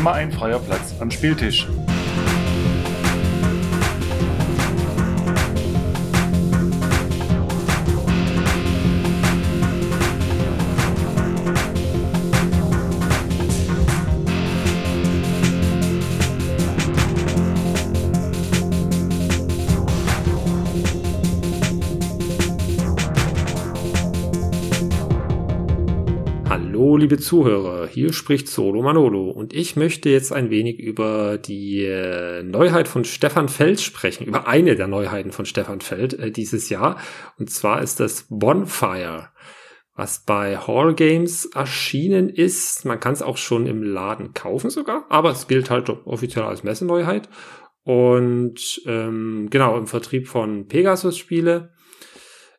immer ein freier Platz am Spieltisch. Liebe Zuhörer, hier spricht Solo Manolo und ich möchte jetzt ein wenig über die äh, Neuheit von Stefan Feld sprechen, über eine der Neuheiten von Stefan Feld äh, dieses Jahr. Und zwar ist das Bonfire, was bei Hall Games erschienen ist. Man kann es auch schon im Laden kaufen sogar, aber es gilt halt offiziell als Messeneuheit. Und ähm, genau im Vertrieb von Pegasus Spiele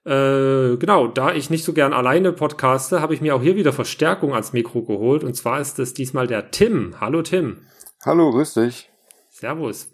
äh, genau, da ich nicht so gern alleine podcaste, habe ich mir auch hier wieder Verstärkung ans Mikro geholt. Und zwar ist es diesmal der Tim. Hallo Tim. Hallo, grüß dich. Servus.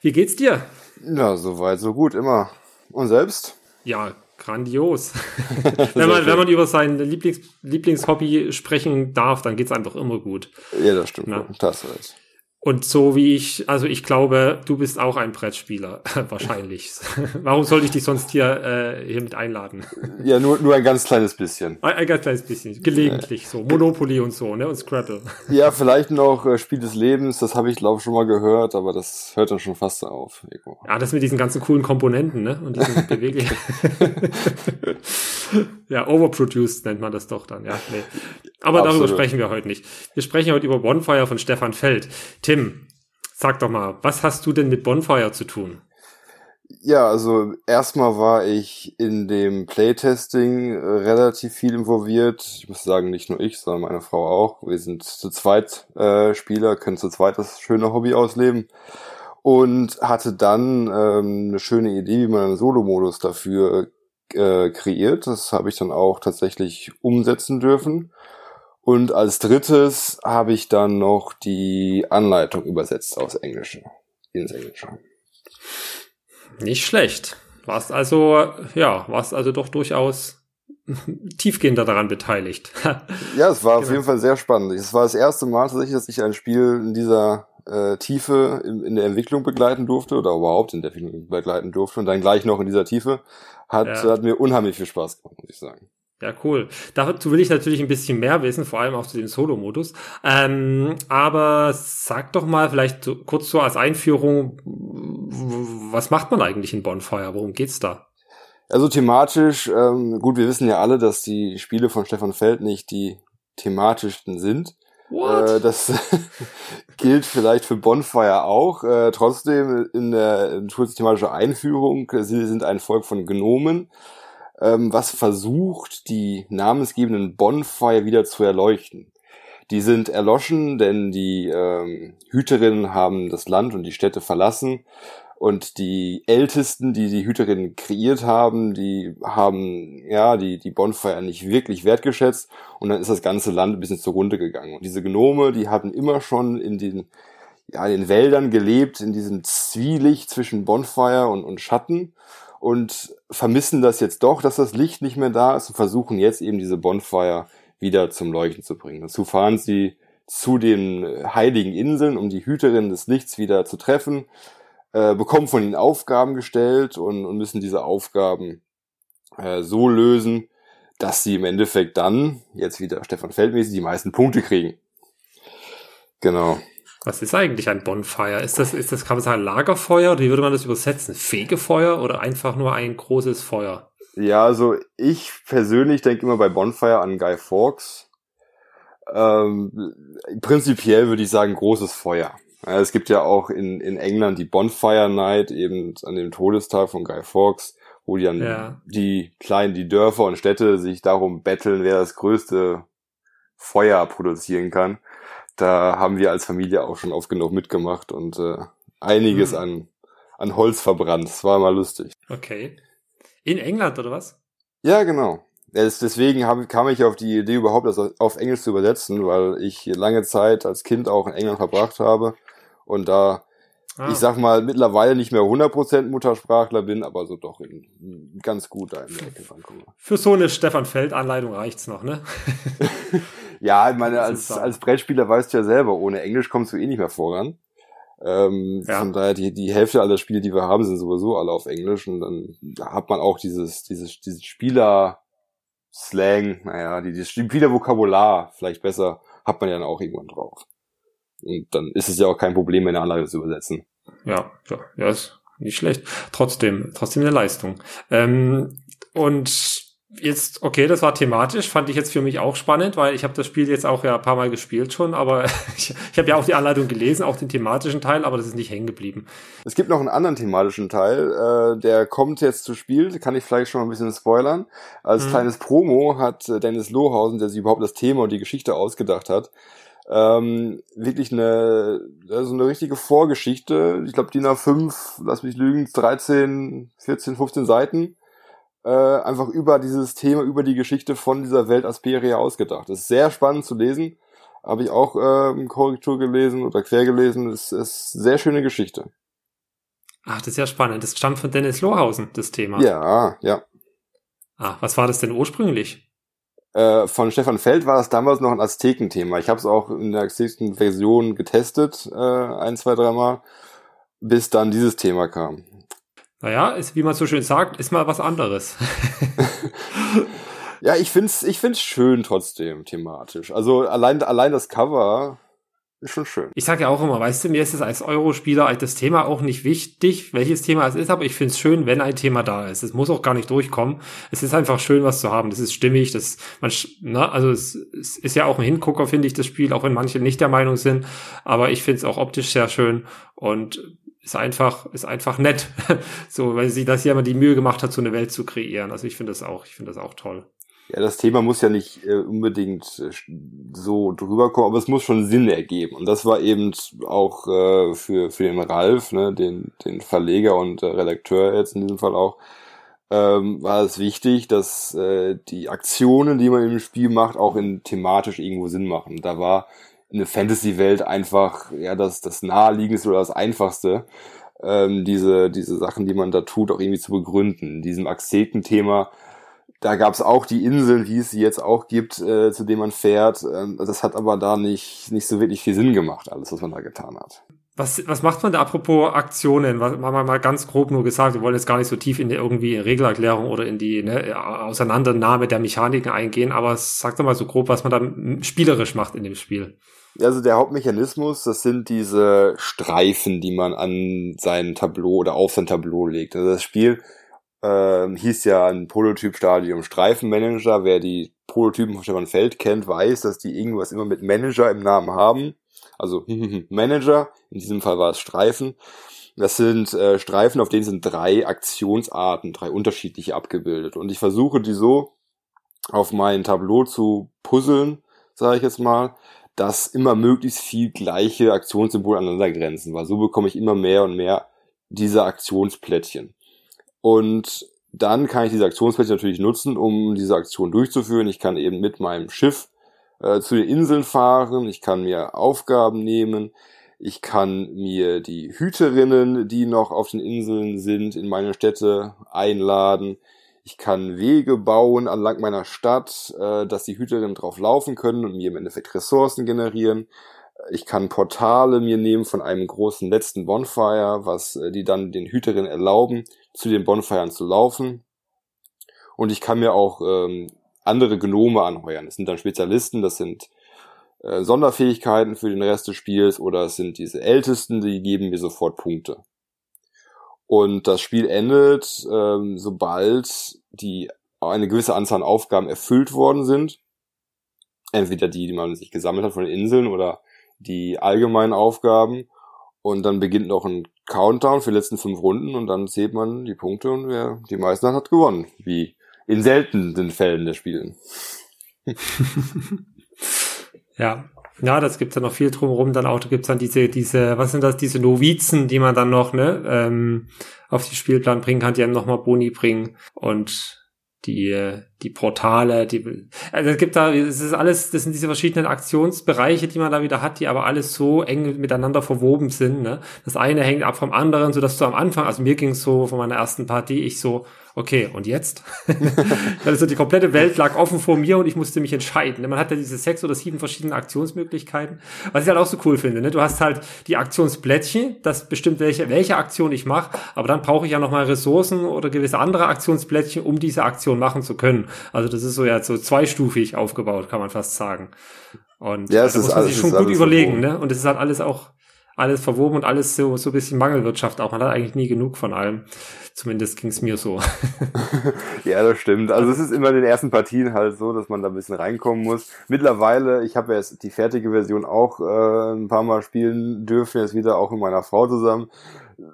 Wie geht's dir? Ja, soweit, so gut, immer. Und selbst? Ja, grandios. wenn, man, wenn man über sein Lieblings Lieblingshobby sprechen darf, dann geht's einfach immer gut. Ja, das stimmt. Ja. Das heißt. Und so wie ich, also ich glaube, du bist auch ein Brettspieler, wahrscheinlich. Warum sollte ich dich sonst hier, äh, hier mit einladen? Ja, nur, nur ein ganz kleines bisschen. Ein, ein ganz kleines bisschen, gelegentlich so. Monopoly und so, ne? Und Scrabble. Ja, vielleicht noch äh, Spiel des Lebens, das habe ich glaube schon mal gehört, aber das hört dann schon fast auf. Ego. Ja, das mit diesen ganzen coolen Komponenten, ne? Und diesen beweglichen. ja, overproduced nennt man das doch dann, ja. Nee. Aber Absolut. darüber sprechen wir heute nicht. Wir sprechen heute über Bonfire von Stefan Feld. Tim, sag doch mal, was hast du denn mit Bonfire zu tun? Ja, also erstmal war ich in dem Playtesting äh, relativ viel involviert. Ich muss sagen, nicht nur ich, sondern meine Frau auch. Wir sind zu zweit äh, Spieler, können zu zweit das schöne Hobby ausleben und hatte dann ähm, eine schöne Idee, wie man einen Solo-Modus dafür äh, kreiert. Das habe ich dann auch tatsächlich umsetzen dürfen. Und als drittes habe ich dann noch die Anleitung übersetzt aus Englische ins Englische. Nicht schlecht. Warst also, ja, warst also doch durchaus tiefgehender daran beteiligt. ja, es war genau. auf jeden Fall sehr spannend. Es war das erste Mal tatsächlich, dass ich ein Spiel in dieser äh, Tiefe in, in, der Entwicklung begleiten durfte oder überhaupt in der Entwicklung begleiten durfte und dann gleich noch in dieser Tiefe. Hat, ja. hat mir unheimlich viel Spaß gemacht, muss ich sagen. Ja, cool. Dazu will ich natürlich ein bisschen mehr wissen, vor allem auch zu dem Solo-Modus. Ähm, aber sag doch mal vielleicht so, kurz so als Einführung, was macht man eigentlich in Bonfire? Worum geht's da? Also thematisch, ähm, gut, wir wissen ja alle, dass die Spiele von Stefan Feld nicht die thematischsten sind. What? Äh, das gilt vielleicht für Bonfire auch. Äh, trotzdem in der thematische Einführung, sie sind ein Volk von Gnomen ähm, was versucht, die namensgebenden Bonfire wieder zu erleuchten. Die sind erloschen, denn die ähm, Hüterinnen haben das Land und die Städte verlassen und die Ältesten, die die Hüterinnen kreiert haben, die haben ja die die Bonfire nicht wirklich wertgeschätzt und dann ist das ganze Land ein bisschen zugrunde gegangen. Und diese Gnome, die hatten immer schon in den ja in den Wäldern gelebt, in diesem Zwielicht zwischen Bonfire und, und Schatten und vermissen das jetzt doch, dass das Licht nicht mehr da ist und versuchen jetzt eben diese Bonfire wieder zum Leuchten zu bringen. Dazu fahren sie zu den heiligen Inseln, um die Hüterin des Lichts wieder zu treffen, äh, bekommen von ihnen Aufgaben gestellt und, und müssen diese Aufgaben äh, so lösen, dass sie im Endeffekt dann, jetzt wieder Stefan Feldmäßig, die meisten Punkte kriegen. Genau. Was ist eigentlich ein Bonfire? Ist das, ist das, kann man sagen, Lagerfeuer? Oder wie würde man das übersetzen? Fegefeuer oder einfach nur ein großes Feuer? Ja, also ich persönlich denke immer bei Bonfire an Guy Fawkes. Ähm, prinzipiell würde ich sagen großes Feuer. Es gibt ja auch in, in England die Bonfire Night, eben an dem Todestag von Guy Fawkes, wo die dann ja. die kleinen, die Dörfer und Städte sich darum betteln, wer das größte Feuer produzieren kann da haben wir als Familie auch schon oft genug mitgemacht und äh, einiges mhm. an, an Holz verbrannt. Das war immer lustig. Okay. In England oder was? Ja, genau. Deswegen hab, kam ich auf die Idee, überhaupt das auf Englisch zu übersetzen, weil ich lange Zeit als Kind auch in England verbracht habe und da ah. ich sag mal, mittlerweile nicht mehr 100% Muttersprachler bin, aber so doch in, ganz gut da in der Ecke rankomme. Für so eine Stefan Feld Anleitung reicht's noch, ne? ja, ich meine, als, als Brettspieler weißt du ja selber, ohne Englisch kommst du eh nicht mehr voran. Ähm, ja. Von daher, die, die Hälfte aller Spiele, die wir haben, sind sowieso alle auf Englisch und dann hat man auch dieses, dieses, dieses Spieler-Slang, naja, die, dieses Spieler-Vokabular vielleicht besser, hat man ja dann auch irgendwann drauf. Und dann ist es ja auch kein Problem, eine Anlage zu übersetzen. Ja, ja, ja, ist nicht schlecht. Trotzdem, trotzdem eine Leistung. Ähm, und jetzt, okay, das war thematisch, fand ich jetzt für mich auch spannend, weil ich habe das Spiel jetzt auch ja ein paar Mal gespielt schon, aber ich, ich habe ja auch die Anleitung gelesen, auch den thematischen Teil, aber das ist nicht hängen geblieben. Es gibt noch einen anderen thematischen Teil, äh, der kommt jetzt zu Spiel, kann ich vielleicht schon mal ein bisschen spoilern. Als mhm. kleines Promo hat äh, Dennis Lohausen, der sich überhaupt das Thema und die Geschichte ausgedacht hat, ähm, wirklich eine, also eine richtige Vorgeschichte. Ich glaube, DIN A5, lass mich lügen, 13, 14, 15 Seiten äh, einfach über dieses Thema, über die Geschichte von dieser Welt Asperia ausgedacht. Das ist sehr spannend zu lesen. Habe ich auch äh, Korrektur gelesen oder quer gelesen. Das ist sehr schöne Geschichte. Ach, das ist ja spannend. Das stammt von Dennis Lohausen, das Thema. Ja, ja. Ah, was war das denn ursprünglich? Äh, von Stefan Feld war das damals noch ein Azteken-Thema. Ich habe es auch in der azteken Version getestet, äh, ein, zwei, dreimal, bis dann dieses Thema kam. Naja, ist, wie man so schön sagt, ist mal was anderes. ja, ich find's, ich find's schön trotzdem thematisch. Also allein, allein das Cover ist schon schön. Ich sage ja auch immer, weißt du, mir ist es als Eurospieler das Thema auch nicht wichtig, welches Thema es ist, aber ich find's schön, wenn ein Thema da ist. Es muss auch gar nicht durchkommen. Es ist einfach schön, was zu haben. Das ist stimmig, das, man, ne, also es, es ist ja auch ein Hingucker, finde ich, das Spiel, auch wenn manche nicht der Meinung sind. Aber ich find's auch optisch sehr schön und ist einfach, ist einfach nett. so, weil sie das immer die Mühe gemacht hat, so eine Welt zu kreieren. Also ich finde das auch, ich finde das auch toll. Ja, das Thema muss ja nicht äh, unbedingt äh, so drüber kommen, aber es muss schon Sinn ergeben. Und das war eben auch äh, für, für den Ralf, ne, den, den Verleger und äh, Redakteur jetzt in diesem Fall auch, ähm, war es wichtig, dass äh, die Aktionen, die man im Spiel macht, auch in thematisch irgendwo Sinn machen. Da war eine Fantasy-Welt einfach ja das, das naheliegendste oder das einfachste, ähm, diese, diese Sachen, die man da tut, auch irgendwie zu begründen. In diesem Azteken-Thema, da gab es auch die Inseln, wie es sie jetzt auch gibt, äh, zu denen man fährt. Ähm, das hat aber da nicht, nicht so wirklich viel Sinn gemacht, alles, was man da getan hat. Was, was macht man da apropos Aktionen? Was, mal, mal ganz grob nur gesagt, wir wollen jetzt gar nicht so tief in die, irgendwie in Regelerklärung oder in die ne, Auseinandernahme der Mechaniken eingehen, aber sag doch mal so grob, was man da spielerisch macht in dem Spiel. Also der Hauptmechanismus, das sind diese Streifen, die man an sein Tableau oder auf sein Tableau legt. Also das Spiel äh, hieß ja ein Prototyp-Stadium Streifenmanager. Wer die Prototypen von Stefan Feld kennt, weiß, dass die irgendwas immer mit Manager im Namen haben. Also Manager, in diesem Fall war es Streifen. Das sind äh, Streifen, auf denen sind drei Aktionsarten, drei unterschiedliche abgebildet. Und ich versuche die so auf mein Tableau zu puzzeln, sage ich jetzt mal, dass immer möglichst viel gleiche Aktionssymbole aneinander grenzen, weil so bekomme ich immer mehr und mehr diese Aktionsplättchen. Und dann kann ich diese Aktionsplättchen natürlich nutzen, um diese Aktion durchzuführen. Ich kann eben mit meinem Schiff äh, zu den Inseln fahren, ich kann mir Aufgaben nehmen, ich kann mir die Hüterinnen, die noch auf den Inseln sind, in meine Städte einladen. Ich kann Wege bauen anlang meiner Stadt, äh, dass die Hüterinnen drauf laufen können und mir im Endeffekt Ressourcen generieren. Ich kann Portale mir nehmen von einem großen letzten Bonfire, was äh, die dann den Hüterinnen erlauben, zu den Bonfiren zu laufen. Und ich kann mir auch ähm, andere Gnome anheuern. Das sind dann Spezialisten, das sind äh, Sonderfähigkeiten für den Rest des Spiels oder es sind diese Ältesten, die geben mir sofort Punkte. Und das Spiel endet, ähm, sobald die eine gewisse Anzahl an Aufgaben erfüllt worden sind. Entweder die, die man sich gesammelt hat von den Inseln oder die allgemeinen Aufgaben. Und dann beginnt noch ein Countdown für die letzten fünf Runden und dann zählt man die Punkte und wer die meisten hat, hat gewonnen. Wie in seltenen Fällen der Spielen. ja, ja, das gibt's ja noch viel drumherum. Dann auch, da gibt's dann diese, diese, was sind das, diese Novizen, die man dann noch, ne, ähm, auf die Spielplan bringen kann, die einem nochmal Boni bringen. Und die, die Portale, die, also es gibt da, es ist alles, das sind diese verschiedenen Aktionsbereiche, die man da wieder hat, die aber alles so eng miteinander verwoben sind, ne? Das eine hängt ab vom anderen, so dass du am Anfang, also mir ging es so von meiner ersten Partie, ich so, okay, und jetzt? also die komplette Welt lag offen vor mir und ich musste mich entscheiden. Man hat ja diese sechs oder sieben verschiedene Aktionsmöglichkeiten. Was ich halt auch so cool finde, ne? Du hast halt die Aktionsplättchen, das bestimmt welche, welche Aktion ich mache, aber dann brauche ich ja nochmal Ressourcen oder gewisse andere Aktionsplättchen, um diese Aktion machen zu können. Also das ist so ja so zweistufig aufgebaut, kann man fast sagen. Und ja, da muss man sich schon gut überlegen, ne? Und es ist halt alles auch alles verwoben und alles so, so ein bisschen Mangelwirtschaft auch. Man hat eigentlich nie genug von allem. Zumindest ging es mir so. ja, das stimmt. Also es ist immer in den ersten Partien halt so, dass man da ein bisschen reinkommen muss. Mittlerweile, ich habe ja jetzt die fertige Version auch äh, ein paar Mal spielen dürfen, jetzt wieder auch mit meiner Frau zusammen.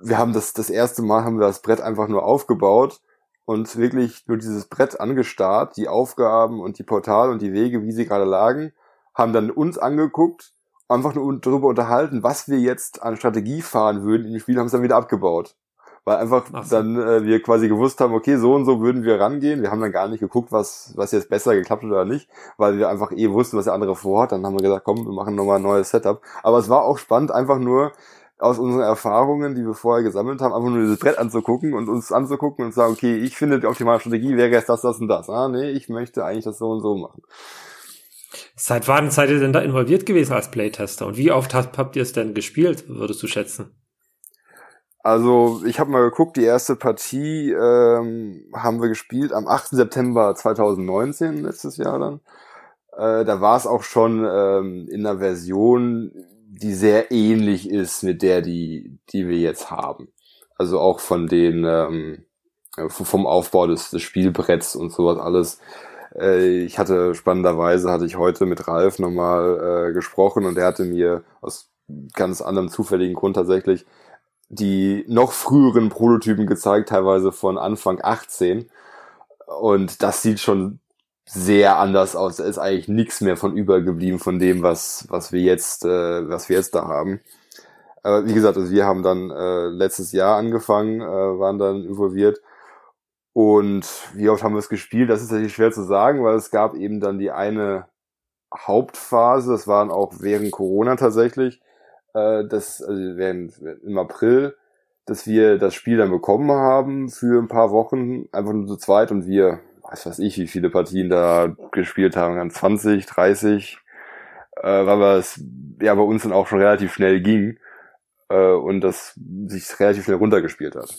Wir haben das, das erste Mal haben wir das Brett einfach nur aufgebaut und wirklich nur dieses Brett angestarrt, die Aufgaben und die Portale und die Wege, wie sie gerade lagen, haben dann uns angeguckt, einfach nur darüber unterhalten, was wir jetzt an Strategie fahren würden im Spiel, haben es dann wieder abgebaut. Weil einfach so. dann äh, wir quasi gewusst haben, okay, so und so würden wir rangehen. Wir haben dann gar nicht geguckt, was, was jetzt besser geklappt hat oder nicht, weil wir einfach eh wussten, was der andere vorhat. Dann haben wir gesagt, komm, wir machen nochmal ein neues Setup. Aber es war auch spannend, einfach nur aus unseren Erfahrungen, die wir vorher gesammelt haben, einfach nur dieses Brett anzugucken und uns anzugucken und sagen, okay, ich finde, die optimale Strategie wäre jetzt das, das und das. Ah, nee, ich möchte eigentlich das so und so machen. Seit wann seid ihr denn da involviert gewesen als Playtester? Und wie oft habt, ihr es denn gespielt, würdest du schätzen? Also ich habe mal geguckt, die erste Partie ähm, haben wir gespielt am 8. September 2019, letztes Jahr dann. Äh, da war es auch schon ähm, in einer Version, die sehr ähnlich ist mit der, die, die wir jetzt haben. Also auch von den ähm, vom Aufbau des, des Spielbretts und sowas alles. Äh, ich hatte spannenderweise hatte ich heute mit Ralf nochmal äh, gesprochen und er hatte mir aus ganz anderem zufälligen Grund tatsächlich die noch früheren Prototypen gezeigt, teilweise von Anfang 18. Und das sieht schon sehr anders aus. Da ist eigentlich nichts mehr von übergeblieben von dem, was, was wir jetzt, äh, was wir jetzt da haben. Aber wie gesagt, also wir haben dann äh, letztes Jahr angefangen, äh, waren dann involviert. Und wie oft haben wir es gespielt? Das ist natürlich schwer zu sagen, weil es gab eben dann die eine Hauptphase, das waren auch während Corona tatsächlich, äh, das, also während, im April, dass wir das Spiel dann bekommen haben für ein paar Wochen, einfach nur zu zweit und wir, weiß was ich, wie viele Partien da gespielt haben, ganz 20, 30, äh, weil es ja bei uns dann auch schon relativ schnell ging äh, und das sich relativ schnell runtergespielt hat.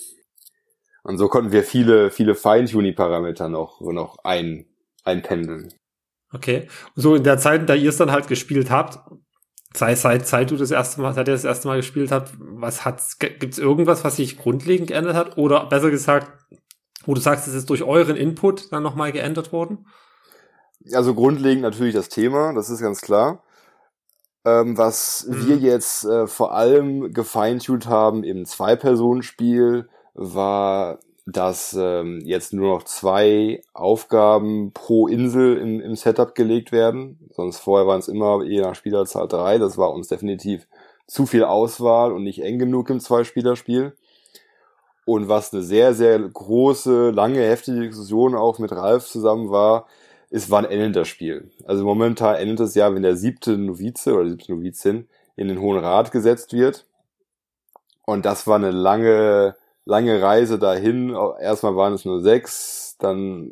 Und so konnten wir viele, viele Feintuning-Parameter noch, noch ein, einpendeln. Okay. so in der Zeit, da ihr es dann halt gespielt habt, Seit, seit, seit du das erste Mal, seit ihr das erste Mal gespielt habt, was hat's, gibt's irgendwas, was sich grundlegend geändert hat? Oder besser gesagt, wo du sagst, es ist durch euren Input dann nochmal geändert worden? Also grundlegend natürlich das Thema, das ist ganz klar. Ähm, was mhm. wir jetzt äh, vor allem gefeintuned haben im Zwei-Personen-Spiel, war dass ähm, jetzt nur noch zwei Aufgaben pro Insel im, im Setup gelegt werden. Sonst vorher waren es immer je nach Spielerzahl drei. Das war uns definitiv zu viel Auswahl und nicht eng genug im Zwei-Spieler-Spiel. Und was eine sehr, sehr große, lange, heftige Diskussion auch mit Ralf zusammen war, ist, wann endet das Spiel? Also momentan endet es ja, wenn der siebte Novize oder siebte Novizin in den Hohen Rat gesetzt wird. Und das war eine lange, lange Reise dahin. Erstmal waren es nur sechs, dann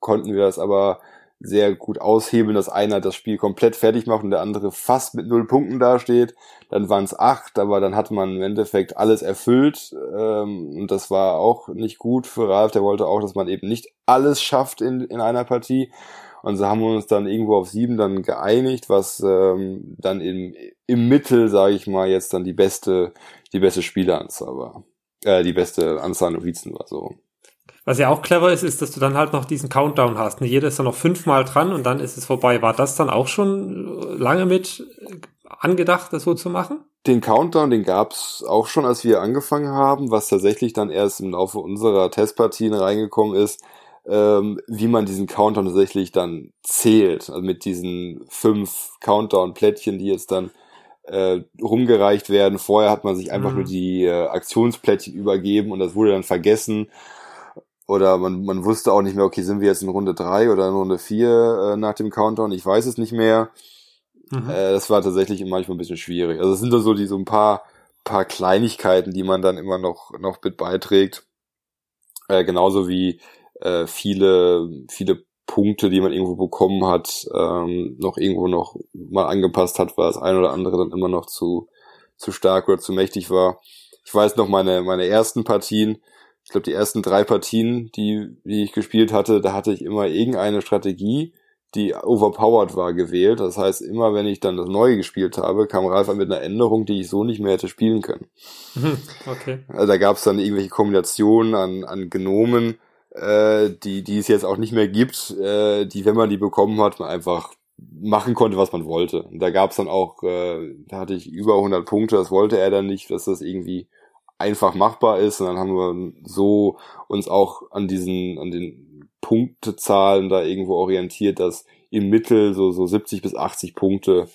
konnten wir das aber sehr gut aushebeln, dass einer das Spiel komplett fertig macht und der andere fast mit null Punkten dasteht. Dann waren es acht, aber dann hat man im Endeffekt alles erfüllt ähm, und das war auch nicht gut für Ralf. Der wollte auch, dass man eben nicht alles schafft in, in einer Partie. Und so haben wir uns dann irgendwo auf sieben dann geeinigt, was ähm, dann im, im Mittel, sage ich mal, jetzt dann die beste die beste Spieleranzahl war äh, die beste Anzahl Novizen war so. Was ja auch clever ist, ist, dass du dann halt noch diesen Countdown hast. Ne? Jeder ist dann noch fünfmal dran und dann ist es vorbei. War das dann auch schon lange mit angedacht, das so zu machen? Den Countdown, den gab's auch schon, als wir angefangen haben, was tatsächlich dann erst im Laufe unserer Testpartien reingekommen ist, ähm, wie man diesen Countdown tatsächlich dann zählt. Also mit diesen fünf Countdown-Plättchen, die jetzt dann äh, rumgereicht werden. Vorher hat man sich einfach mhm. nur die äh, Aktionsplättchen übergeben und das wurde dann vergessen. oder man, man wusste auch nicht mehr, okay, sind wir jetzt in Runde drei oder in Runde vier äh, nach dem Countdown? Ich weiß es nicht mehr. Mhm. Äh, das war tatsächlich manchmal ein bisschen schwierig. Also es sind da so die so ein paar paar Kleinigkeiten, die man dann immer noch noch mit beiträgt. Äh, genauso wie äh, viele viele Punkte, die man irgendwo bekommen hat, ähm, noch irgendwo noch mal angepasst hat, weil das ein oder andere dann immer noch zu zu stark oder zu mächtig war. Ich weiß noch meine meine ersten Partien, ich glaube die ersten drei Partien, die die ich gespielt hatte, da hatte ich immer irgendeine Strategie, die overpowered war, gewählt. Das heißt, immer wenn ich dann das Neue gespielt habe, kam Ralf mit einer Änderung, die ich so nicht mehr hätte spielen können. Mhm, okay. Also da gab es dann irgendwelche Kombinationen an, an Genomen, äh, die, die es jetzt auch nicht mehr gibt, äh, die, wenn man die bekommen hat, man einfach machen konnte, was man wollte. Und da gab es dann auch, äh, da hatte ich über 100 Punkte, das wollte er dann nicht, dass das irgendwie einfach machbar ist. Und dann haben wir so uns auch an diesen, an den Punktezahlen da irgendwo orientiert, dass im Mittel so, so 70 bis 80 Punkte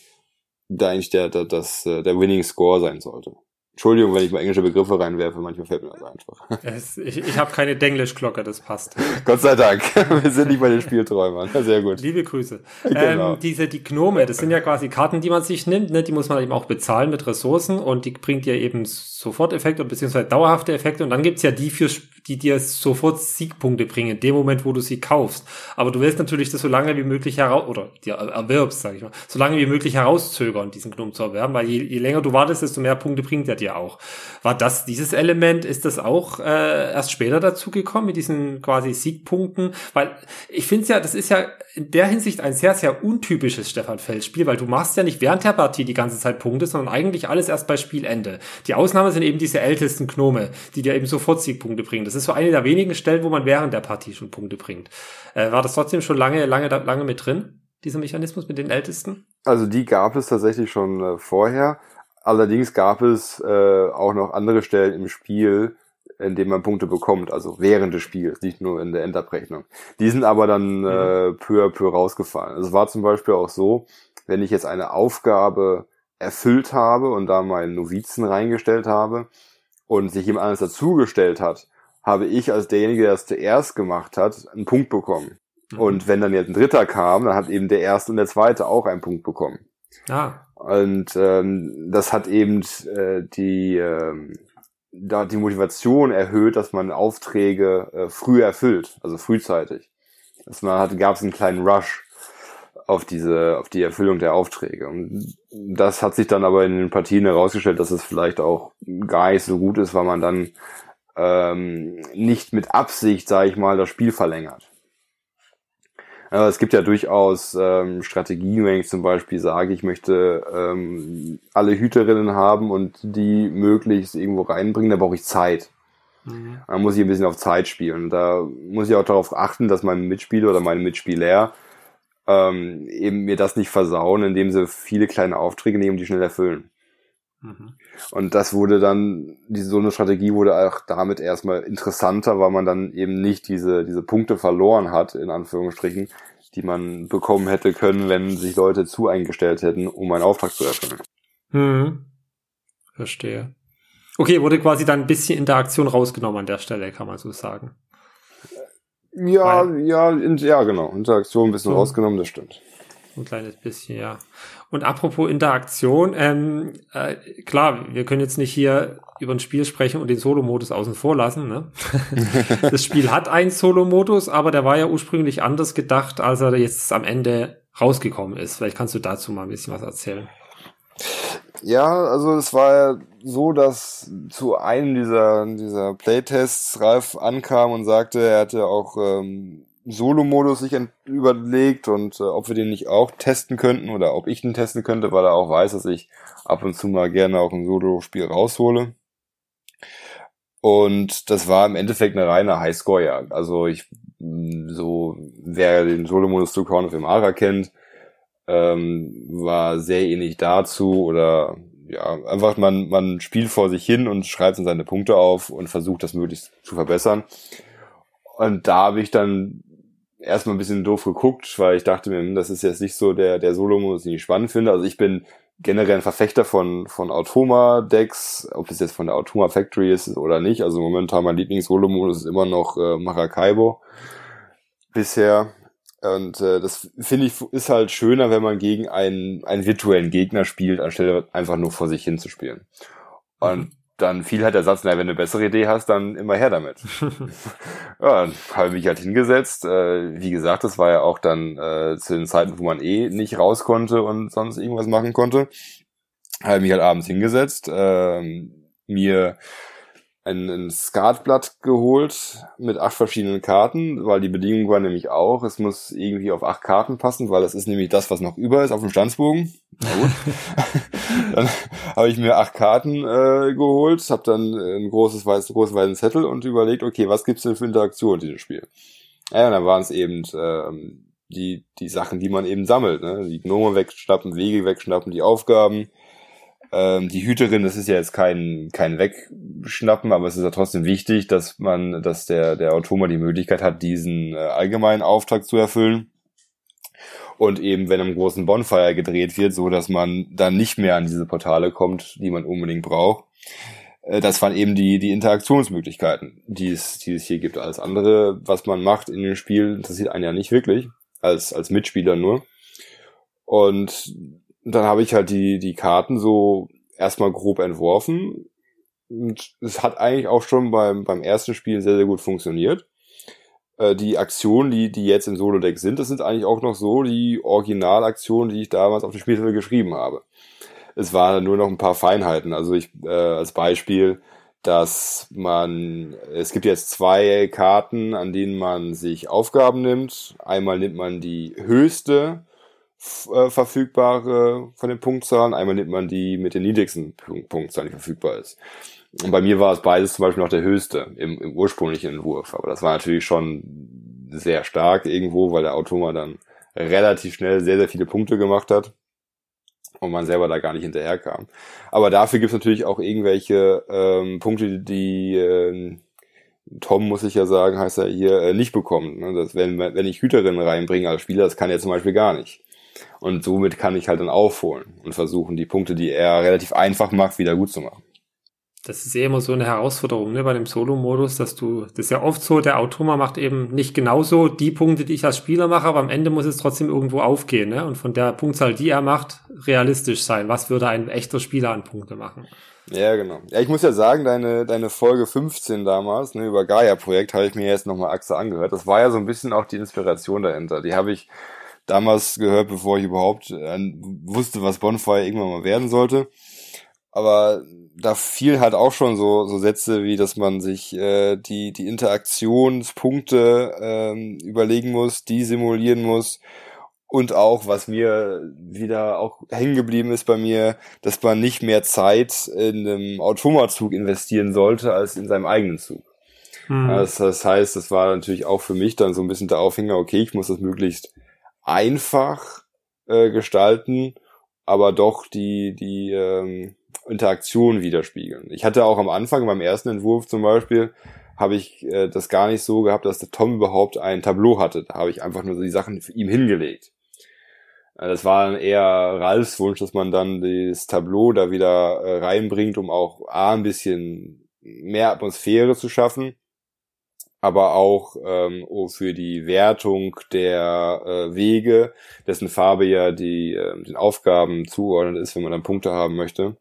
da eigentlich der, der, das, äh, der Winning Score sein sollte. Entschuldigung, wenn ich mal englische Begriffe reinwerfe, manchmal fällt mir das einfach. Es, ich ich habe keine Denglisch-Glocke, das passt. Gott sei Dank. Wir sind nicht bei den Spielträumern. Sehr gut. Liebe Grüße. Genau. Ähm, diese, die Gnome, das sind ja quasi Karten, die man sich nimmt, ne? die muss man eben auch bezahlen mit Ressourcen und die bringt ja eben Soforteffekte beziehungsweise dauerhafte Effekte und dann gibt's ja die für die dir sofort Siegpunkte bringen, in dem Moment, wo du sie kaufst. Aber du willst natürlich das so lange wie möglich heraus, oder dir erwirbst, sag ich mal, so lange wie möglich herauszögern, diesen Gnome zu erwerben, weil je, je länger du wartest, desto mehr Punkte bringt er dir auch. War das, dieses Element, ist das auch äh, erst später dazu gekommen, mit diesen quasi Siegpunkten? Weil ich finde ja, das ist ja in der Hinsicht ein sehr, sehr untypisches Stefan Feld-Spiel, weil du machst ja nicht während der Partie die ganze Zeit Punkte, sondern eigentlich alles erst bei Spielende. Die Ausnahme sind eben diese ältesten Gnome, die dir eben sofort Siegpunkte bringen. Das ist so eine der wenigen Stellen, wo man während der Partie schon Punkte bringt. Äh, war das trotzdem schon lange, lange, lange mit drin, dieser Mechanismus mit den Ältesten? Also die gab es tatsächlich schon äh, vorher. Allerdings gab es äh, auch noch andere Stellen im Spiel, in denen man Punkte bekommt, also während des Spiels, nicht nur in der Endabrechnung. Die sind aber dann äh, mhm. peu à peu rausgefallen. Es war zum Beispiel auch so, wenn ich jetzt eine Aufgabe erfüllt habe und da meinen Novizen reingestellt habe und sich jemand anderes dazugestellt hat, habe ich als derjenige, der es zuerst gemacht hat, einen Punkt bekommen. Mhm. Und wenn dann jetzt ein Dritter kam, dann hat eben der Erste und der Zweite auch einen Punkt bekommen. Ah. Und ähm, das hat eben äh, die, ähm, da die Motivation erhöht, dass man Aufträge äh, früh erfüllt, also frühzeitig. Dass man hat, gab es einen kleinen Rush auf diese, auf die Erfüllung der Aufträge. Und das hat sich dann aber in den Partien herausgestellt, dass es vielleicht auch gar nicht so gut ist, weil man dann ähm, nicht mit Absicht, sage ich mal, das Spiel verlängert. Aber es gibt ja durchaus ähm, Strategien, wenn ich zum Beispiel sage, ich möchte ähm, alle Hüterinnen haben und die möglichst irgendwo reinbringen, da brauche ich Zeit. Mhm. Da muss ich ein bisschen auf Zeit spielen. Da muss ich auch darauf achten, dass mein Mitspieler oder meine Mitspieler ähm, eben mir das nicht versauen, indem sie viele kleine Aufträge nehmen, die schnell erfüllen. Mhm. Und das wurde dann, diese, so eine Strategie wurde auch damit erstmal interessanter, weil man dann eben nicht diese, diese Punkte verloren hat, in Anführungsstrichen, die man bekommen hätte können, wenn sich Leute zu eingestellt hätten, um einen Auftrag zu erfüllen. Mhm. Verstehe. Okay, wurde quasi dann ein bisschen Interaktion rausgenommen an der Stelle, kann man so sagen. Ja, Weil, ja, in, ja, genau. Interaktion ein bisschen so. rausgenommen, das stimmt. Ein kleines bisschen, ja. Und apropos Interaktion, ähm, äh, klar, wir können jetzt nicht hier über ein Spiel sprechen und den Solo-Modus außen vor lassen. Ne? das Spiel hat einen Solo-Modus, aber der war ja ursprünglich anders gedacht, als er jetzt am Ende rausgekommen ist. Vielleicht kannst du dazu mal ein bisschen was erzählen. Ja, also es war ja so, dass zu einem dieser, dieser Playtests Ralf ankam und sagte, er hatte auch ähm, Solo-Modus sich überlegt und äh, ob wir den nicht auch testen könnten oder ob ich den testen könnte, weil er auch weiß, dass ich ab und zu mal gerne auch ein Solo-Spiel raushole. Und das war im Endeffekt eine reine Highscore-Jagd. Also ich, so, wer den Solo-Modus zu Crown of Imara kennt, ähm, war sehr ähnlich dazu oder ja, einfach man, man spielt vor sich hin und schreibt dann seine Punkte auf und versucht das möglichst zu verbessern. Und da habe ich dann erstmal ein bisschen doof geguckt, weil ich dachte mir, hm, das ist jetzt nicht so der, der Solo-Modus, den ich spannend finde. Also ich bin generell ein Verfechter von, von Automa-Decks, ob es jetzt von der Automa Factory ist oder nicht. Also momentan mein Lieblings-Solo-Modus ist immer noch äh, Maracaibo bisher. Und äh, das finde ich ist halt schöner, wenn man gegen einen, einen virtuellen Gegner spielt, anstelle einfach nur vor sich hin zu spielen. Und mhm. Dann fiel halt der Satz, na, wenn du eine bessere Idee hast, dann immer her damit. ja, dann habe ich mich halt hingesetzt. Äh, wie gesagt, das war ja auch dann äh, zu den Zeiten, wo man eh nicht raus konnte und sonst irgendwas machen konnte. Habe mich halt abends hingesetzt, äh, mir ein, ein Skatblatt geholt mit acht verschiedenen Karten, weil die Bedingung war nämlich auch, es muss irgendwie auf acht Karten passen, weil das ist nämlich das, was noch über ist auf dem Standsbogen. Na gut. dann habe ich mir acht Karten äh, geholt, habe dann ein großes weißes, großen weißen Zettel und überlegt, okay, was gibt's denn für Interaktion in diesem Spiel? Ja, dann waren es eben ähm, die, die Sachen, die man eben sammelt. Ne? Die Gnome wegschnappen, Wege wegschnappen, die Aufgaben, ähm, die Hüterin, das ist ja jetzt kein, kein Wegschnappen, aber es ist ja trotzdem wichtig, dass man, dass der, der Automa die Möglichkeit hat, diesen äh, allgemeinen Auftrag zu erfüllen. Und eben, wenn am großen Bonfire gedreht wird, so dass man dann nicht mehr an diese Portale kommt, die man unbedingt braucht. Äh, das waren eben die, die Interaktionsmöglichkeiten, die es, die es hier gibt. Alles andere, was man macht in dem Spiel, interessiert einen ja nicht wirklich, als, als Mitspieler nur. Und und dann habe ich halt die, die Karten so erstmal grob entworfen. Und es hat eigentlich auch schon beim, beim ersten Spiel sehr, sehr gut funktioniert. Äh, die Aktionen, die, die jetzt im Solo-Deck sind, das sind eigentlich auch noch so die Originalaktionen, die ich damals auf dem Spielzettel geschrieben habe. Es waren nur noch ein paar Feinheiten. Also ich, äh, als Beispiel, dass man, es gibt jetzt zwei Karten, an denen man sich Aufgaben nimmt. Einmal nimmt man die höchste äh, verfügbare von den Punktzahlen. Einmal nimmt man die mit den niedrigsten Punktzahlen, die verfügbar ist. Und bei mir war es beides zum Beispiel noch der höchste im, im ursprünglichen Entwurf. Aber das war natürlich schon sehr stark irgendwo, weil der Automa dann relativ schnell sehr, sehr viele Punkte gemacht hat und man selber da gar nicht hinterherkam. Aber dafür gibt es natürlich auch irgendwelche ähm, Punkte, die äh, Tom, muss ich ja sagen, heißt er hier, äh, nicht bekommen. Ne? Das, wenn, wenn ich Hüterinnen reinbringe als Spieler, das kann er zum Beispiel gar nicht. Und somit kann ich halt dann aufholen und versuchen, die Punkte, die er relativ einfach macht, wieder gut zu machen. Das ist ja immer so eine Herausforderung ne, bei dem Solo-Modus, dass du, das ist ja oft so, der Automa macht eben nicht genauso die Punkte, die ich als Spieler mache, aber am Ende muss es trotzdem irgendwo aufgehen ne? und von der Punktzahl, die er macht, realistisch sein. Was würde ein echter Spieler an Punkte machen? Ja, genau. Ja, ich muss ja sagen, deine, deine Folge 15 damals, ne, über Gaia-Projekt, habe ich mir jetzt nochmal Achse angehört. Das war ja so ein bisschen auch die Inspiration dahinter. Die habe ich damals gehört, bevor ich überhaupt äh, wusste, was Bonfire irgendwann mal werden sollte. Aber da fiel halt auch schon so, so Sätze wie, dass man sich äh, die, die Interaktionspunkte ähm, überlegen muss, die simulieren muss. Und auch, was mir wieder auch hängen geblieben ist bei mir, dass man nicht mehr Zeit in einem Automazug investieren sollte, als in seinem eigenen Zug. Hm. Das, das heißt, das war natürlich auch für mich dann so ein bisschen der Aufhänger, okay, ich muss das möglichst einfach äh, gestalten, aber doch die, die ähm, Interaktion widerspiegeln. Ich hatte auch am Anfang beim ersten Entwurf zum Beispiel, habe ich äh, das gar nicht so gehabt, dass der Tom überhaupt ein Tableau hatte. Da habe ich einfach nur so die Sachen für ihm hingelegt. Äh, das war eher Ralfs Wunsch, dass man dann das Tableau da wieder äh, reinbringt, um auch A, ein bisschen mehr Atmosphäre zu schaffen aber auch ähm, oh, für die Wertung der äh, Wege, dessen Farbe ja die äh, den Aufgaben zugeordnet ist, wenn man dann Punkte haben möchte,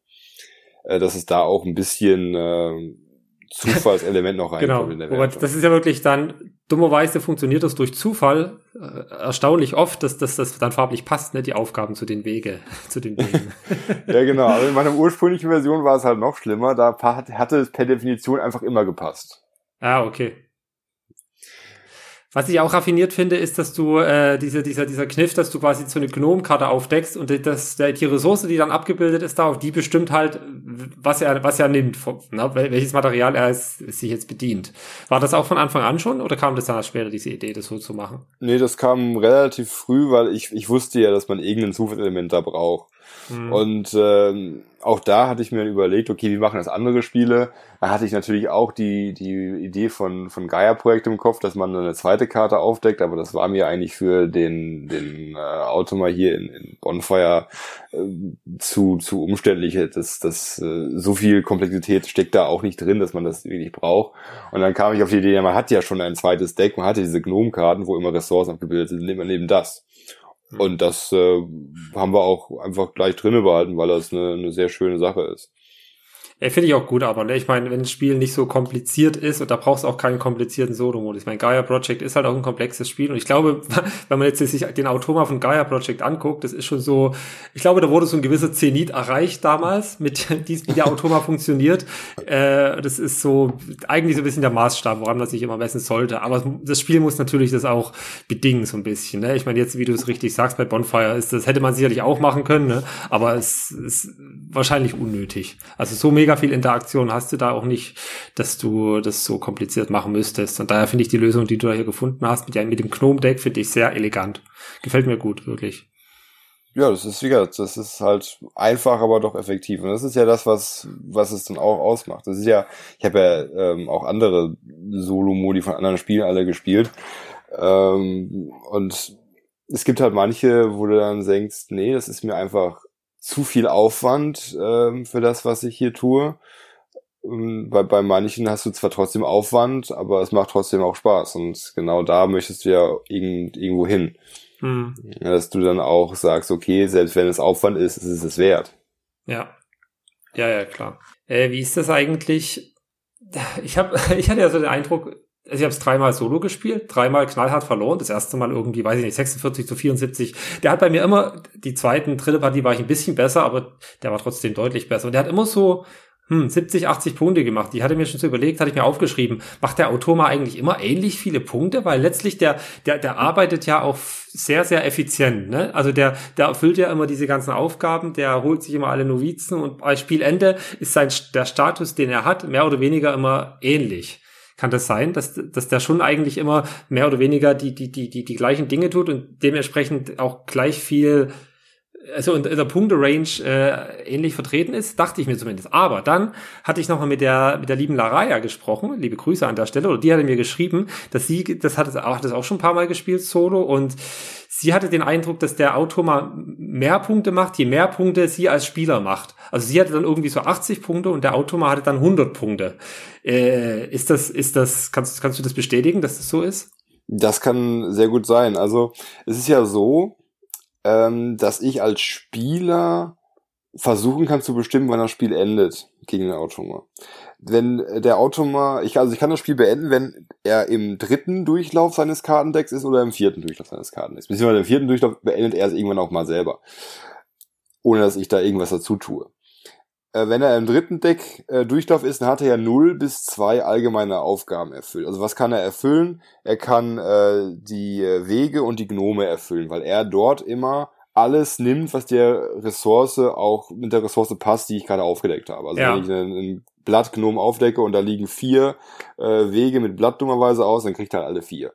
äh, dass es da auch ein bisschen äh, Zufallselement noch reinkommt genau. in der Wertung. Aber das ist ja wirklich dann, dummerweise funktioniert das durch Zufall äh, erstaunlich oft, dass, dass das dann farblich passt, ne, die Aufgaben zu den Wege, zu den Wegen. ja, genau. Aber in meiner ursprünglichen Version war es halt noch schlimmer, da hatte es per Definition einfach immer gepasst. Ah, okay. Was ich auch raffiniert finde, ist, dass du äh, diese, dieser, dieser Kniff, dass du quasi so eine Gnomkarte aufdeckst und das, die Ressource, die dann abgebildet ist, da, die bestimmt halt, was er, was er nimmt, ne, welches Material er es, sich jetzt bedient. War das auch von Anfang an schon oder kam das dann später, diese Idee, das so zu machen? Nee, das kam relativ früh, weil ich, ich wusste ja, dass man irgendein Zufallselement da braucht. Mhm. Und ähm, auch da hatte ich mir überlegt, okay, wie machen das andere Spiele? Da hatte ich natürlich auch die, die Idee von, von Gaia-Projekt im Kopf, dass man eine zweite Karte aufdeckt, aber das war mir eigentlich für den, den äh, Automa hier in, in Bonfire äh, zu, zu umständlich. Das, das, äh, so viel Komplexität steckt da auch nicht drin, dass man das wirklich braucht. Und dann kam ich auf die Idee, man hat ja schon ein zweites Deck, man hatte diese Gnome-Karten, wo immer Ressourcen abgebildet sind, nehmen wir neben das. Und das äh, haben wir auch einfach gleich drinne behalten, weil das eine, eine sehr schöne Sache ist. Ja, finde ich auch gut, aber ne, ich meine, wenn ein Spiel nicht so kompliziert ist und da brauchst du auch keinen komplizierten Solo-Modus. Ich meine, Gaia Project ist halt auch ein komplexes Spiel und ich glaube, wenn man jetzt sich den Automa von Gaia Project anguckt, das ist schon so, ich glaube, da wurde so ein gewisser Zenit erreicht damals, mit wie der Automa funktioniert. Äh, das ist so eigentlich so ein bisschen der Maßstab, woran man sich immer messen sollte. Aber das Spiel muss natürlich das auch bedingen, so ein bisschen. Ne? Ich meine, jetzt, wie du es richtig sagst, bei Bonfire ist das, hätte man sicherlich auch machen können, ne? aber es ist wahrscheinlich unnötig. Also so mega mega viel Interaktion hast du da auch nicht, dass du das so kompliziert machen müsstest. Und daher finde ich die Lösung, die du da hier gefunden hast, mit, mit dem Gnome-Deck, finde ich sehr elegant. Gefällt mir gut, wirklich. Ja, das ist, wie gesagt, das ist halt einfach, aber doch effektiv. Und das ist ja das, was, was es dann auch ausmacht. Das ist ja, ich habe ja ähm, auch andere Solo-Modi von anderen Spielen alle gespielt. Ähm, und es gibt halt manche, wo du dann denkst, nee, das ist mir einfach zu viel Aufwand ähm, für das, was ich hier tue. Ähm, bei, bei manchen hast du zwar trotzdem Aufwand, aber es macht trotzdem auch Spaß. Und genau da möchtest du ja irgend, irgendwo hin. Hm. Dass du dann auch sagst, okay, selbst wenn es Aufwand ist, ist es es wert. Ja. Ja, ja, klar. Äh, wie ist das eigentlich? Ich habe, ich hatte ja so den Eindruck, also ich habe es dreimal solo gespielt, dreimal knallhart verloren. Das erste Mal irgendwie, weiß ich nicht, 46 zu 74. Der hat bei mir immer, die zweiten, dritte Partie war ich ein bisschen besser, aber der war trotzdem deutlich besser. Und der hat immer so hm, 70, 80 Punkte gemacht. Die hatte mir schon so überlegt, hatte ich mir aufgeschrieben, macht der Automa eigentlich immer ähnlich viele Punkte? Weil letztlich der, der, der arbeitet ja auch sehr, sehr effizient. Ne? Also der, der erfüllt ja immer diese ganzen Aufgaben, der holt sich immer alle Novizen und bei Spielende ist sein, der Status, den er hat, mehr oder weniger immer ähnlich. Kann das sein, dass, dass der schon eigentlich immer mehr oder weniger die, die, die, die, die gleichen Dinge tut und dementsprechend auch gleich viel also in der Punkte-Range äh, ähnlich vertreten ist, dachte ich mir zumindest. Aber dann hatte ich nochmal mit der mit der lieben Laraya gesprochen, liebe Grüße an der Stelle, oder die hatte mir geschrieben, dass sie, das hat, das auch schon ein paar Mal gespielt, Solo, und sie hatte den Eindruck, dass der Autor mal mehr Punkte macht, je mehr Punkte sie als Spieler macht. Also sie hatte dann irgendwie so 80 Punkte und der Autor hatte dann 100 Punkte. Äh, ist das, ist das, kannst, kannst du das bestätigen, dass das so ist? Das kann sehr gut sein. Also es ist ja so, ähm, dass ich als Spieler versuchen kann zu bestimmen, wann das Spiel endet gegen den Automa. Wenn der Automa, ich, also ich kann das Spiel beenden, wenn er im dritten Durchlauf seines Kartendecks ist oder im vierten Durchlauf seines Kartendecks. Beziehungsweise im vierten Durchlauf beendet er es irgendwann auch mal selber. Ohne dass ich da irgendwas dazu tue. Äh, wenn er im dritten Deck äh, Durchlauf ist, dann hat er ja 0 bis 2 allgemeine Aufgaben erfüllt. Also was kann er erfüllen? Er kann äh, die äh, Wege und die Gnome erfüllen, weil er dort immer alles nimmt, was der Ressource auch mit der Ressource passt, die ich gerade aufgedeckt habe. Also ja. wenn ich einen, einen Blattgnom aufdecke und da liegen vier äh, Wege mit Blatt dummerweise aus, dann kriegt er alle vier.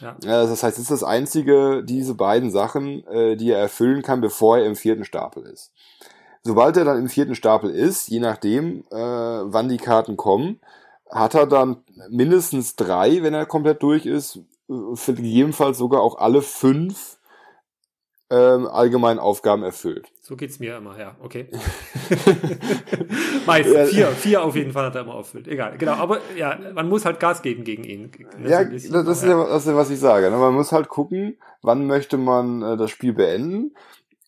Ja. ja. das heißt, es ist das einzige, diese beiden Sachen, äh, die er erfüllen kann, bevor er im vierten Stapel ist. Sobald er dann im vierten Stapel ist, je nachdem, äh, wann die Karten kommen, hat er dann mindestens drei, wenn er komplett durch ist, äh, für gegebenenfalls sogar auch alle fünf ähm, allgemeinen Aufgaben erfüllt. So geht's mir immer, ja, okay. Meist vier, vier auf jeden Fall hat er immer erfüllt. Egal, genau. Aber ja, man muss halt Gas geben gegen ihn. Das ja, das, ist ja, das ist ja, was ich sage. Ne? Man muss halt gucken, wann möchte man äh, das Spiel beenden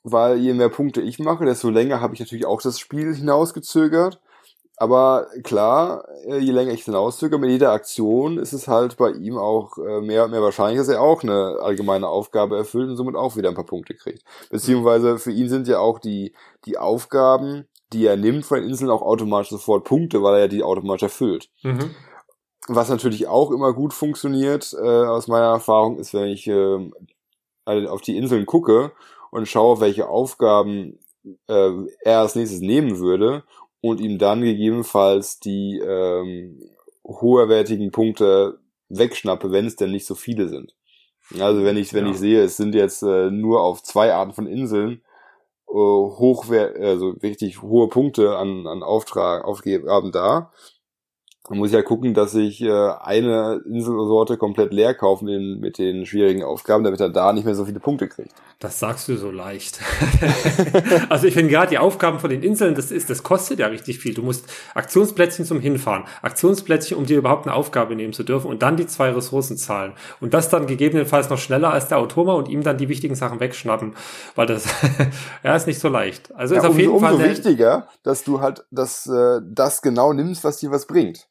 weil je mehr Punkte ich mache, desto länger habe ich natürlich auch das Spiel hinausgezögert. Aber klar, äh, je länger ich es hinauszögere, mit jeder Aktion ist es halt bei ihm auch äh, mehr, mehr wahrscheinlich, dass er auch eine allgemeine Aufgabe erfüllt und somit auch wieder ein paar Punkte kriegt. Beziehungsweise für ihn sind ja auch die, die Aufgaben, die er nimmt von den Inseln, auch automatisch sofort Punkte, weil er ja die automatisch erfüllt. Mhm. Was natürlich auch immer gut funktioniert, äh, aus meiner Erfahrung, ist, wenn ich äh, auf die Inseln gucke und schaue, welche Aufgaben äh, er als nächstes nehmen würde und ihm dann gegebenenfalls die ähm, hoherwertigen Punkte wegschnappe, wenn es denn nicht so viele sind. Also wenn ich wenn ja. ich sehe, es sind jetzt äh, nur auf zwei Arten von Inseln äh, hochwert, also richtig hohe Punkte an, an Auftrag, Aufgaben da. Man muss ja gucken, dass ich äh, eine Inselsorte komplett leer kaufen den, mit den schwierigen Aufgaben, damit er da nicht mehr so viele Punkte kriegt. Das sagst du so leicht. also ich finde gerade die Aufgaben von den Inseln, das ist, das kostet ja richtig viel. Du musst Aktionsplätzchen zum Hinfahren, Aktionsplätzchen, um dir überhaupt eine Aufgabe nehmen zu dürfen und dann die zwei Ressourcen zahlen. Und das dann gegebenenfalls noch schneller als der Automa und ihm dann die wichtigen Sachen wegschnappen, weil das ja ist nicht so leicht. Also ja, ist auf jeden umso Fall umso wichtiger, dass du halt das, äh, das genau nimmst, was dir was bringt.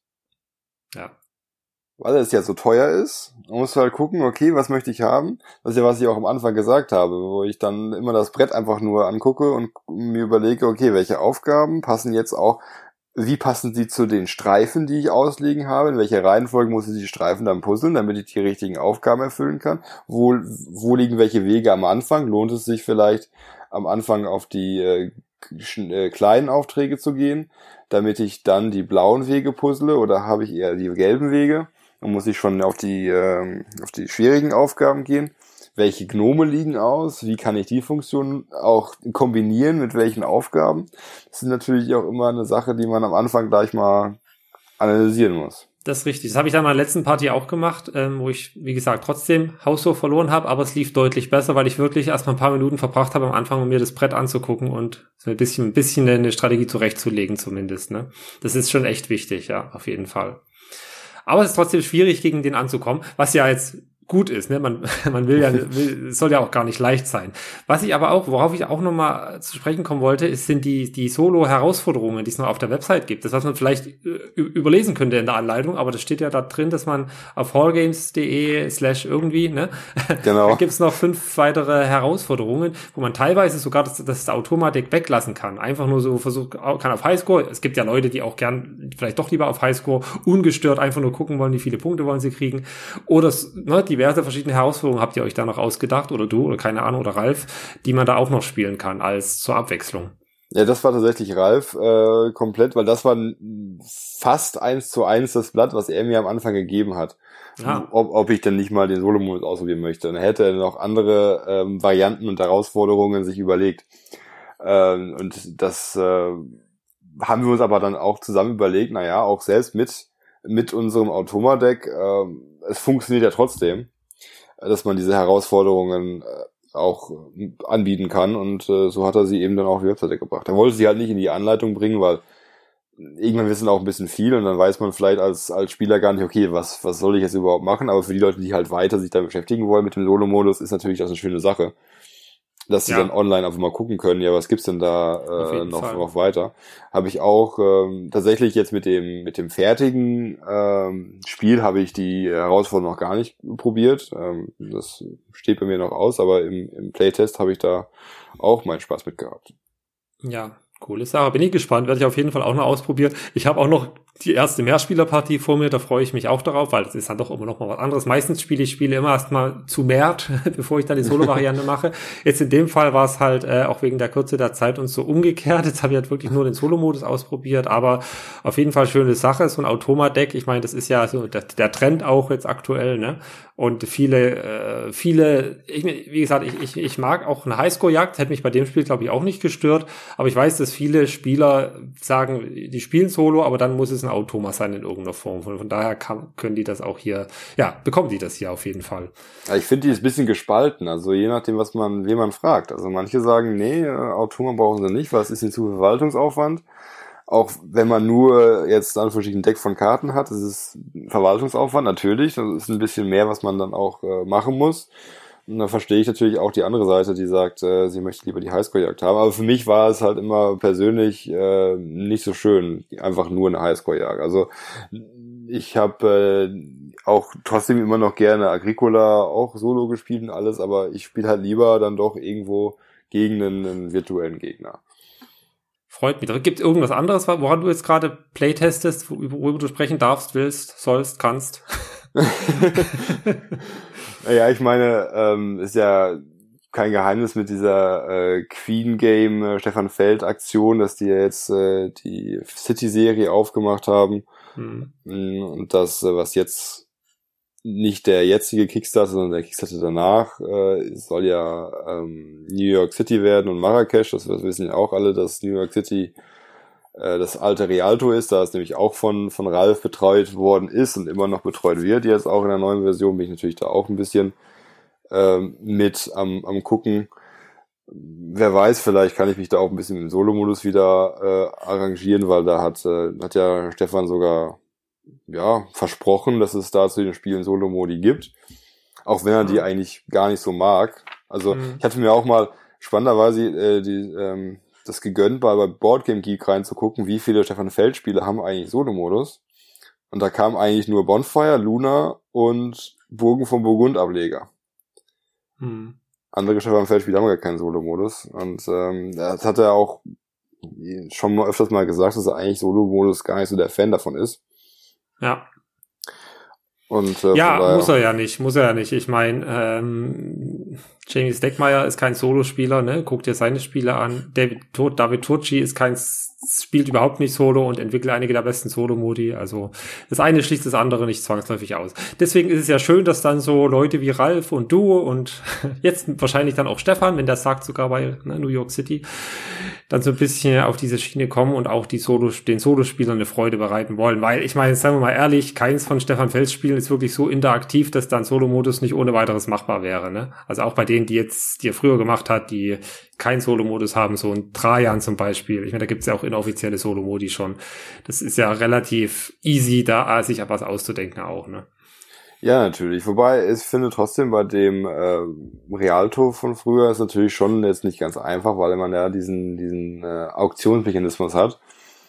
Ja. Weil es ja so teuer ist, man muss halt gucken, okay, was möchte ich haben? Das ist ja, was ich auch am Anfang gesagt habe, wo ich dann immer das Brett einfach nur angucke und mir überlege, okay, welche Aufgaben passen jetzt auch, wie passen sie zu den Streifen, die ich auslegen habe, in welcher Reihenfolge muss ich die Streifen dann puzzeln, damit ich die richtigen Aufgaben erfüllen kann, wo, wo liegen welche Wege am Anfang, lohnt es sich vielleicht am Anfang auf die äh, kleinen Aufträge zu gehen, damit ich dann die blauen Wege puzzle oder habe ich eher die gelben Wege? Dann muss ich schon auf die, ähm, auf die schwierigen Aufgaben gehen. Welche Gnome liegen aus? Wie kann ich die Funktion auch kombinieren mit welchen Aufgaben? Das ist natürlich auch immer eine Sache, die man am Anfang gleich mal analysieren muss. Das ist richtig. Das habe ich dann mal letzten Party auch gemacht, ähm, wo ich, wie gesagt, trotzdem Haushoch verloren habe, aber es lief deutlich besser, weil ich wirklich erst mal ein paar Minuten verbracht habe am Anfang, um mir das Brett anzugucken und so ein bisschen, ein bisschen eine Strategie zurechtzulegen zumindest. Ne? Das ist schon echt wichtig, ja, auf jeden Fall. Aber es ist trotzdem schwierig, gegen den anzukommen, was ja jetzt gut ist. Ne? Man, man will ja, will, soll ja auch gar nicht leicht sein. Was ich aber auch, worauf ich auch nochmal zu sprechen kommen wollte, ist, sind die, die Solo-Herausforderungen, die es noch auf der Website gibt. Das, was man vielleicht äh, überlesen könnte in der Anleitung, aber das steht ja da drin, dass man auf hallgames.de slash irgendwie, ne? Genau. da gibt's noch fünf weitere Herausforderungen, wo man teilweise sogar das, das Automatik weglassen kann. Einfach nur so versucht, kann auf Highscore. Es gibt ja Leute, die auch gern vielleicht doch lieber auf Highscore ungestört einfach nur gucken wollen, wie viele Punkte wollen sie kriegen. Oder ne, die diverse verschiedene Herausforderungen habt ihr euch da noch ausgedacht oder du oder keine Ahnung oder Ralf, die man da auch noch spielen kann als zur Abwechslung. Ja, das war tatsächlich Ralf äh, komplett, weil das war fast eins zu eins das Blatt, was er mir am Anfang gegeben hat. Ah. Ob, ob ich denn nicht mal den Solo-Modus ausprobieren möchte. Dann hätte er noch andere ähm, Varianten und Herausforderungen sich überlegt. Ähm, und das äh, haben wir uns aber dann auch zusammen überlegt, naja, auch selbst mit, mit unserem Automa-Deck, äh, es funktioniert ja trotzdem, dass man diese Herausforderungen äh, auch äh, anbieten kann und äh, so hat er sie eben dann auch auf die Webseite gebracht. Er wollte sie halt nicht in die Anleitung bringen, weil irgendwann wissen auch ein bisschen viel und dann weiß man vielleicht als, als Spieler gar nicht, okay, was, was soll ich jetzt überhaupt machen, aber für die Leute, die halt weiter sich da beschäftigen wollen mit dem Solo-Modus, ist natürlich auch eine schöne Sache dass sie ja. dann online einfach mal gucken können, ja, was gibt's denn da äh, noch, noch weiter. Habe ich auch ähm, tatsächlich jetzt mit dem mit dem fertigen ähm, Spiel habe ich die Herausforderung noch gar nicht probiert. Ähm, das steht bei mir noch aus, aber im, im Playtest habe ich da auch meinen Spaß mit gehabt. Ja, coole Sache. Bin ich gespannt, werde ich auf jeden Fall auch noch ausprobieren. Ich habe auch noch die erste Mehrspielerpartie vor mir, da freue ich mich auch darauf, weil das ist dann doch immer noch mal was anderes. Meistens spiele ich Spiele immer erstmal zu mehrt, bevor ich dann die Solo-Variante mache. Jetzt in dem Fall war es halt äh, auch wegen der Kürze der Zeit uns so umgekehrt. Jetzt habe ich halt wirklich nur den Solo-Modus ausprobiert, aber auf jeden Fall schöne Sache. So ein Automa-Deck, ich meine, das ist ja so der, der Trend auch jetzt aktuell, ne? Und viele, äh, viele, ich, wie gesagt, ich, ich, ich mag auch eine Highscore-Jagd, hätte mich bei dem Spiel, glaube ich, auch nicht gestört. Aber ich weiß, dass viele Spieler sagen, die spielen Solo, aber dann muss es ein Automa sein in irgendeiner Form. Von, von daher kann, können die das auch hier, ja, bekommen die das hier auf jeden Fall. Ja, ich finde, die ist ein bisschen gespalten. Also je nachdem, was man, wen man fragt. Also manche sagen, nee, äh, Automa brauchen sie nicht, weil es ist ein zu Verwaltungsaufwand auch wenn man nur jetzt an verschiedenen Deck von Karten hat, das ist Verwaltungsaufwand, natürlich, das ist ein bisschen mehr, was man dann auch äh, machen muss. Und da verstehe ich natürlich auch die andere Seite, die sagt, äh, sie möchte lieber die Highscore-Jagd haben. Aber für mich war es halt immer persönlich äh, nicht so schön, einfach nur eine Highscore-Jagd. Also ich habe äh, auch trotzdem immer noch gerne Agricola auch solo gespielt und alles, aber ich spiele halt lieber dann doch irgendwo gegen einen, einen virtuellen Gegner. Freut mich. Gibt es irgendwas anderes, woran du jetzt gerade playtestest, worüber du sprechen darfst, willst, sollst, kannst? ja, ich meine, ähm, ist ja kein Geheimnis mit dieser äh, Queen Game äh, Stefan Feld Aktion, dass die jetzt äh, die City Serie aufgemacht haben hm. Und das, äh, was jetzt nicht der jetzige Kickstarter, sondern der Kickstarter danach äh, soll ja ähm, New York City werden und Marrakesch. Das wissen ja auch alle, dass New York City äh, das alte Rialto ist, da es nämlich auch von, von Ralf betreut worden ist und immer noch betreut wird. Jetzt auch in der neuen Version bin ich natürlich da auch ein bisschen ähm, mit am, am gucken. Wer weiß, vielleicht kann ich mich da auch ein bisschen im Solo-Modus wieder äh, arrangieren, weil da hat, äh, hat ja Stefan sogar ja, versprochen, dass es da zu den Spielen Solo-Modi gibt. Auch wenn er die eigentlich gar nicht so mag. Also mhm. ich hatte mir auch mal spannenderweise äh, die, ähm, das gegönnt, bei, bei Boardgame Geek reinzugucken, wie viele Stefan Feld Spiele haben eigentlich Solo-Modus. Und da kam eigentlich nur Bonfire, Luna und Burgen vom Burgund Ableger. Hm. Andere Stefan Feld Spiele haben gar keinen Solo-Modus. Und ähm, das hat er auch schon mal öfters mal gesagt, dass er eigentlich Solo-Modus gar nicht so der Fan davon ist. Ja. Und, äh, ja, muss er ja nicht, muss er ja nicht. Ich meine, ähm, Jamie Steckmeier ist kein Solospieler, ne? Guck dir seine Spiele an. David, David Turci ist kein spielt überhaupt nicht Solo und entwickelt einige der besten Solo-Modi. Also das eine schließt das andere nicht zwangsläufig aus. Deswegen ist es ja schön, dass dann so Leute wie Ralf und du und jetzt wahrscheinlich dann auch Stefan, wenn der sagt sogar bei ne, New York City, dann so ein bisschen auf diese Schiene kommen und auch die Solo, den Solospielern eine Freude bereiten wollen. Weil ich meine, sagen wir mal ehrlich, keins von Stefan Fels Spielen ist wirklich so interaktiv, dass dann Solo-Modus nicht ohne weiteres machbar wäre. Ne? Also auch bei denen, die jetzt, die er früher gemacht hat, die keinen Solo-Modus haben, so ein Trajan zum Beispiel. Ich meine, da gibt's ja auch inoffizielle Solo-Modi schon. Das ist ja relativ easy, da sich was auszudenken auch, ne? Ja, natürlich. Wobei ich finde trotzdem bei dem äh, Realto von früher ist natürlich schon jetzt nicht ganz einfach, weil man ja diesen, diesen äh, Auktionsmechanismus hat.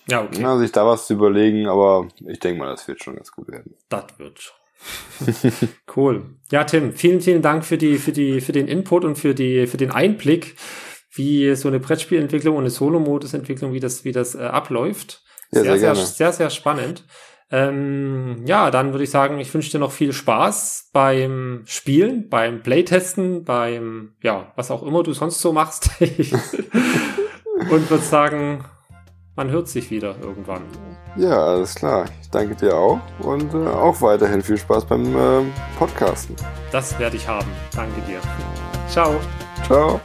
Ja, okay. Ja, sich da was zu überlegen, aber ich denke mal, das wird schon ganz gut werden. Das wird schon. cool. Ja, Tim, vielen, vielen Dank für die, für die, für den Input und für die, für den Einblick wie so eine Brettspielentwicklung und eine Solo-Modus-Entwicklung, wie das, wie das äh, abläuft. Ja, sehr, sehr, sehr, sehr, sehr spannend. Ähm, ja, dann würde ich sagen, ich wünsche dir noch viel Spaß beim Spielen, beim Playtesten, beim, ja, was auch immer du sonst so machst. und würde sagen, man hört sich wieder irgendwann. Ja, alles klar. Ich danke dir auch und äh, auch weiterhin viel Spaß beim äh, Podcasten. Das werde ich haben. Danke dir. Ciao. Ciao.